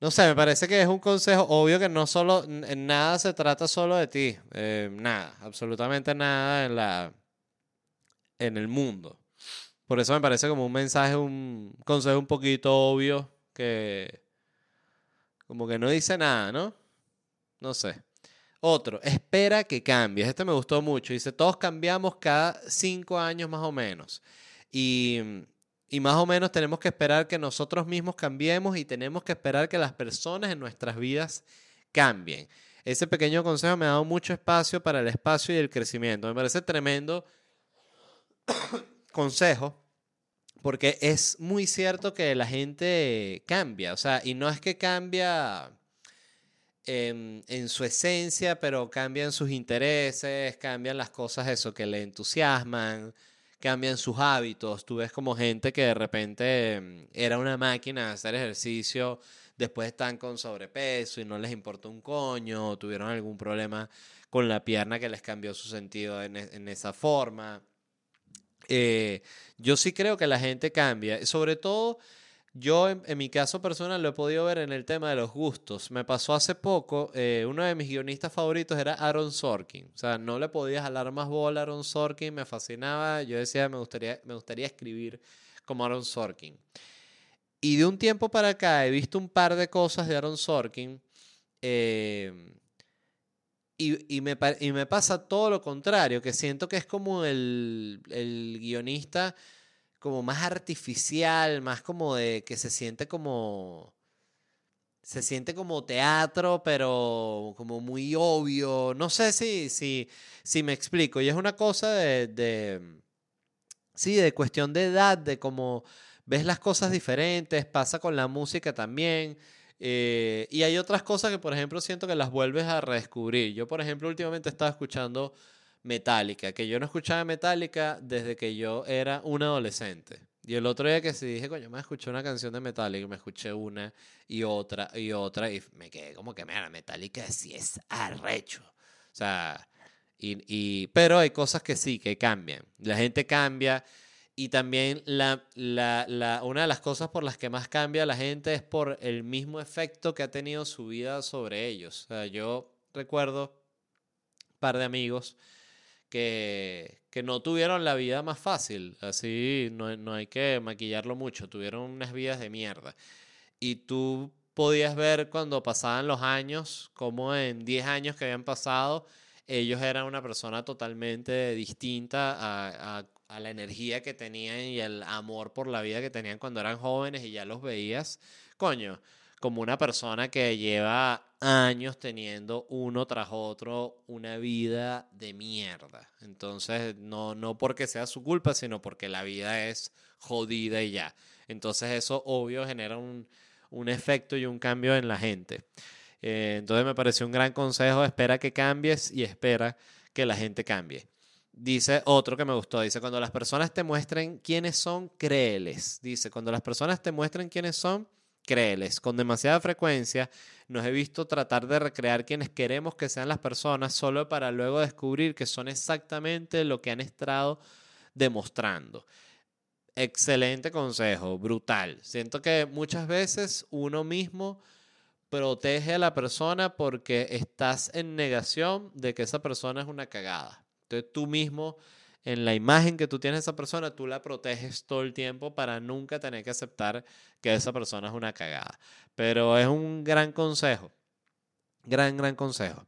No sé, me parece que es un consejo obvio que no solo, en nada se trata solo de ti, eh, nada, absolutamente nada en, la, en el mundo. Por eso me parece como un mensaje, un consejo un poquito obvio que como que no dice nada, ¿no? No sé. Otro, espera que cambies. Este me gustó mucho. Dice, todos cambiamos cada cinco años más o menos. Y, y, más o menos tenemos que esperar que nosotros mismos cambiemos y tenemos que esperar que las personas en nuestras vidas cambien. Ese pequeño consejo me ha dado mucho espacio para el espacio y el crecimiento. Me parece tremendo consejo porque es muy cierto que la gente cambia. O sea, y no es que cambia en, su esencia, pero cambian sus intereses, cambian las cosas eso que le entusiasman, cambian sus hábitos. Tú ves como gente que de repente em, era una máquina de hacer ejercicio, después están con sobrepeso y no les importa un coño, o tuvieron algún problema con la pierna que les cambió su sentido en, e, esa forma. Eh, yo sí creo que la gente cambia, sobre todo yo, en, mi caso personal, lo he podido ver en el tema de los gustos. Me pasó hace poco, eh, uno de mis guionistas favoritos era Aaron Sorkin. O sea, no le podía jalar más bola a Aaron Sorkin, me fascinaba. Yo decía, me gustaría, me gustaría escribir como Aaron Sorkin. Y de un tiempo para acá he visto un par de cosas de Aaron Sorkin. Eh, y, y, me, y, me, pasa todo lo contrario, que siento que es como el, el guionista como más artificial, más como de que se siente como se siente como teatro, pero como muy obvio. No sé si, si, si me explico. Y es una cosa de, sí, de cuestión de edad, de cómo ves las cosas diferentes, pasa con la música también. Eh, y hay otras cosas que, por ejemplo, siento que las vuelves a redescubrir. Yo, por ejemplo, últimamente estaba escuchando Metallica, que yo no escuchaba Metallica desde que yo era un adolescente. Y el otro día que sí dije, coño, me escuché una canción de Metallica, me escuché una y otra y otra, y me quedé como que, mira, Metallica sí es arrecho. O sea, y, y, pero hay cosas que sí, que cambian. La gente cambia y también la, la, la, una de las cosas por las que más cambia la gente es por el mismo efecto que ha tenido su vida sobre ellos. O sea, yo recuerdo un par de amigos que, que no tuvieron la vida más fácil. Así no, no hay que maquillarlo mucho. Tuvieron unas vidas de mierda. Y tú podías ver cuando pasaban los años, como en 10 años que habían pasado, ellos eran una persona totalmente distinta a, a, la energía que tenían y el amor por la vida que tenían cuando eran jóvenes y ya los veías. Coño, como una persona que lleva años teniendo uno tras otro una vida de mierda. Entonces, no, no porque sea su culpa, sino porque la vida es jodida y ya. Entonces, eso obvio genera un, un efecto y un cambio en la gente. Eh, entonces, me pareció un gran consejo. Espera que cambies y espera que la gente cambie. Dice otro que me gustó, dice, cuando las personas te muestren quiénes son, créeles. Dice, cuando las personas te muestren quiénes son, créeles, con demasiada frecuencia nos he visto tratar de recrear quienes queremos que sean las personas solo para luego descubrir que son exactamente lo que han estado demostrando. Excelente consejo, brutal. Siento que muchas veces uno mismo protege a la persona porque estás en negación de que esa persona es una cagada. Entonces tú mismo, en la imagen que tú tienes de esa persona, tú la proteges todo el tiempo para nunca tener que aceptar que esa persona es una cagada. Pero es un gran consejo. Gran, gran consejo.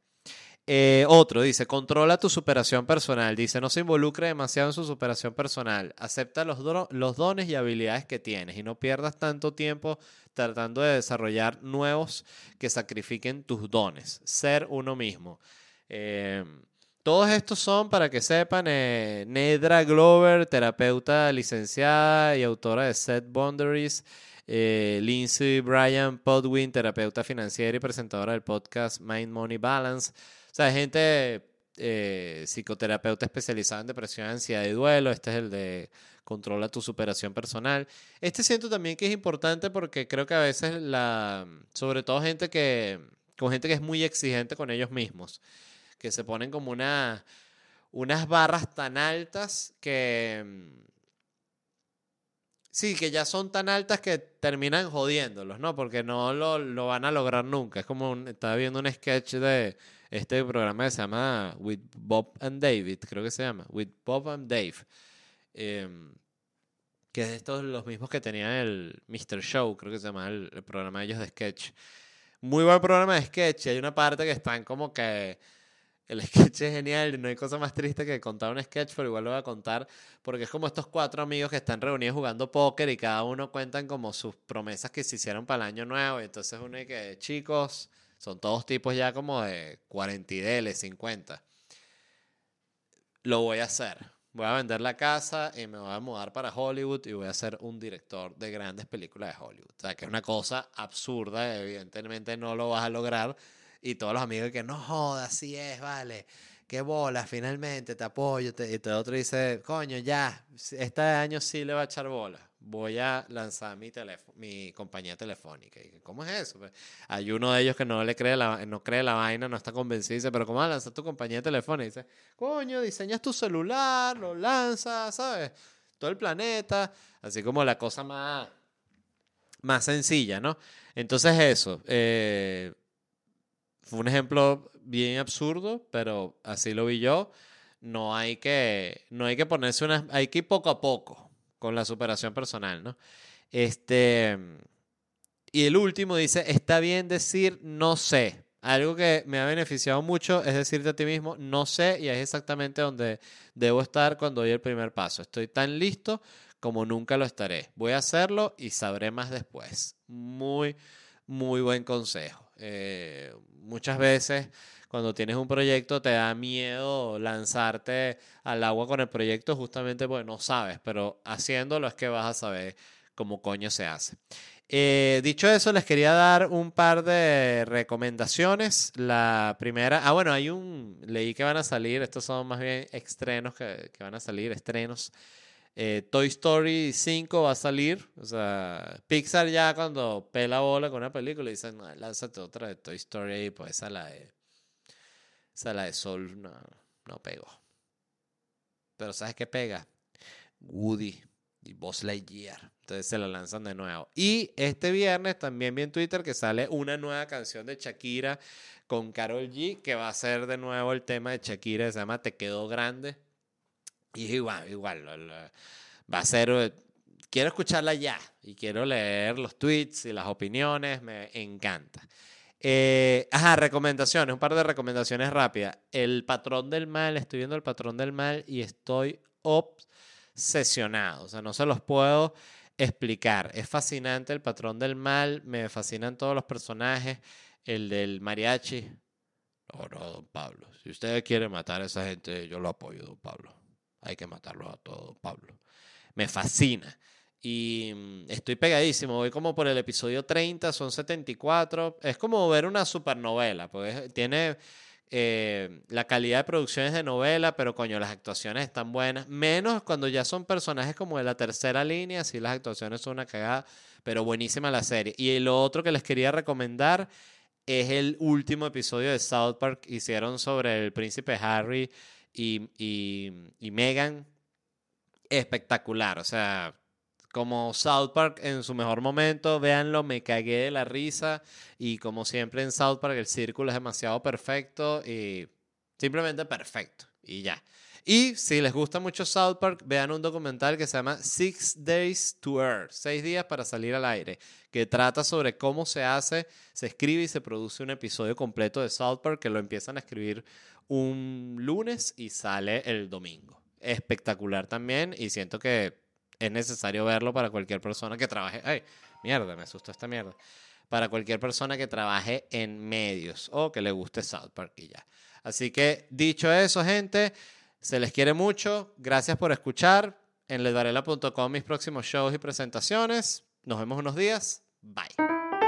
Eh, otro dice, controla tu superación personal. Dice, no se involucre demasiado en su superación personal. Acepta los, los dones y habilidades que tienes y no pierdas tanto tiempo tratando de desarrollar nuevos que sacrifiquen tus dones. Ser uno mismo. Eh, todos estos son, para que sepan, eh, Nedra Glover, terapeuta licenciada y autora de Set Boundaries. Lindsay Bryan Podwin, terapeuta financiera y presentadora del podcast Mind Money Balance. O sea, gente eh, psicoterapeuta especializada en depresión, ansiedad y duelo. Este es el de controla tu superación personal. Este siento también que es importante porque creo que a veces la, sobre todo gente que, con gente que es muy exigente con ellos mismos, que se ponen como una, unas barras tan altas que, Sí, que ya son tan altas que terminan jodiéndolos, ¿no? Porque no lo, lo van a lograr nunca. Es como, estaba viendo un sketch de este programa que se llama With Bob and David, creo que se llama, With Bob and Dave, em, que es estos los mismos que tenía el Mr. Show, creo que se llama el, programa de ellos de sketch. Muy buen programa de sketch, hay una parte que están como que el sketch es genial, no hay cosa más triste que contar un sketch, pero igual lo voy a contar porque es como estos cuatro amigos que están reunidos jugando póker y cada uno cuentan como sus promesas que se hicieron para el año nuevo y entonces uno dice que chicos, son todos tipos ya como de 40 y 50. Lo voy a hacer. Voy a vender la casa y me voy a mudar para Hollywood y voy a ser un director de grandes películas de Hollywood. O sea, que es una cosa absurda, evidentemente no lo vas a lograr. Y todos los amigos que no jodas, así es, vale. Qué bola, finalmente te apoyo. y todo otro dice, coño, ya, este año sí le va a echar bola voy a lanzar mi, mi compañía telefónica. Y, ¿Cómo es eso? Pues, hay uno de ellos que no le cree la, no cree la vaina, no está convencido. Dice, pero ¿cómo vas a lanzar tu compañía telefónica? Dice, coño, diseñas tu celular, lo lanzas, ¿sabes? Todo el planeta. Así como la cosa más, más sencilla, ¿no? Entonces eso. Eh, fue un ejemplo bien absurdo, pero así lo vi yo. No hay que, no hay que ponerse una, hay que ir poco a poco con la superación personal, ¿no? Este, y el último dice, está bien decir no sé. Algo que me ha beneficiado mucho es decirte a ti mismo, no sé, y es exactamente donde debo estar cuando doy el primer paso. Estoy tan listo como nunca lo estaré. Voy a hacerlo y sabré más después. Muy, muy buen consejo. Eh, muchas veces cuando tienes un proyecto te da miedo lanzarte al agua con el proyecto justamente porque no sabes, pero haciéndolo es que vas a saber cómo coño se hace. Eh, dicho eso, les quería dar un par de recomendaciones. La primera, ah, bueno, hay un, leí que van a salir, estos son más bien estrenos que, que van a salir, estrenos. Eh, Toy Story 5 va a salir. O sea, Pixar ya cuando pela bola con una película dicen, no, lánzate otra de Toy Story ahí, pues esa la de Sala de Sol no, no pegó. Pero ¿sabes qué pega? Woody y Buzz Lightyear. Entonces se la lanzan de nuevo. Y este viernes también vi en Twitter que sale una nueva canción de Shakira con Carol G, que va a ser de nuevo el tema de Shakira, se llama Te quedó grande. Y igual, igual, va a ser, eh, quiero escucharla ya y quiero leer los tweets y las opiniones, me encanta. Eh, ajá, recomendaciones, un par de recomendaciones rápidas. El patrón del mal, estoy viendo el patrón del mal y estoy obsesionado. O sea, no se los puedo explicar. Es fascinante el patrón del mal, me fascinan todos los personajes. El del mariachi. No, no, don Pablo. Si usted quiere matar a esa gente, yo lo apoyo, don Pablo. Hay que matarlo a todos, Pablo. Me fascina. Y mm, estoy pegadísimo, voy como por el episodio 30, son 74. Es como ver una supernovela, porque tiene eh, la calidad de producciones de novela, pero coño, las actuaciones están buenas. Menos cuando ya son personajes como de la tercera línea, si las actuaciones son una cagada. Pero buenísima la serie. Y lo otro que les quería recomendar es el último episodio de South Park. Hicieron sobre el príncipe Harry y, y, Meghan. Espectacular. O sea, como South Park en su mejor momento, véanlo, me cagué de la risa. Y como siempre en South Park, el círculo es demasiado perfecto y simplemente perfecto. Y ya. Y si les gusta mucho South Park, vean un documental que se llama Six Days to Air, seis días para salir al aire, que trata sobre cómo se hace, se escribe y se produce un episodio completo de South Park que lo empiezan a escribir un lunes y sale el domingo. Espectacular también y siento que es necesario verlo para cualquier persona que trabaje. Ay, mierda, me asustó esta mierda. Para cualquier persona que trabaje en medios o que le guste South Park y ya. Así que dicho eso, gente. Se les quiere mucho. Gracias por escuchar. En ledvarela.com mis próximos shows y presentaciones. Nos vemos unos días. Bye.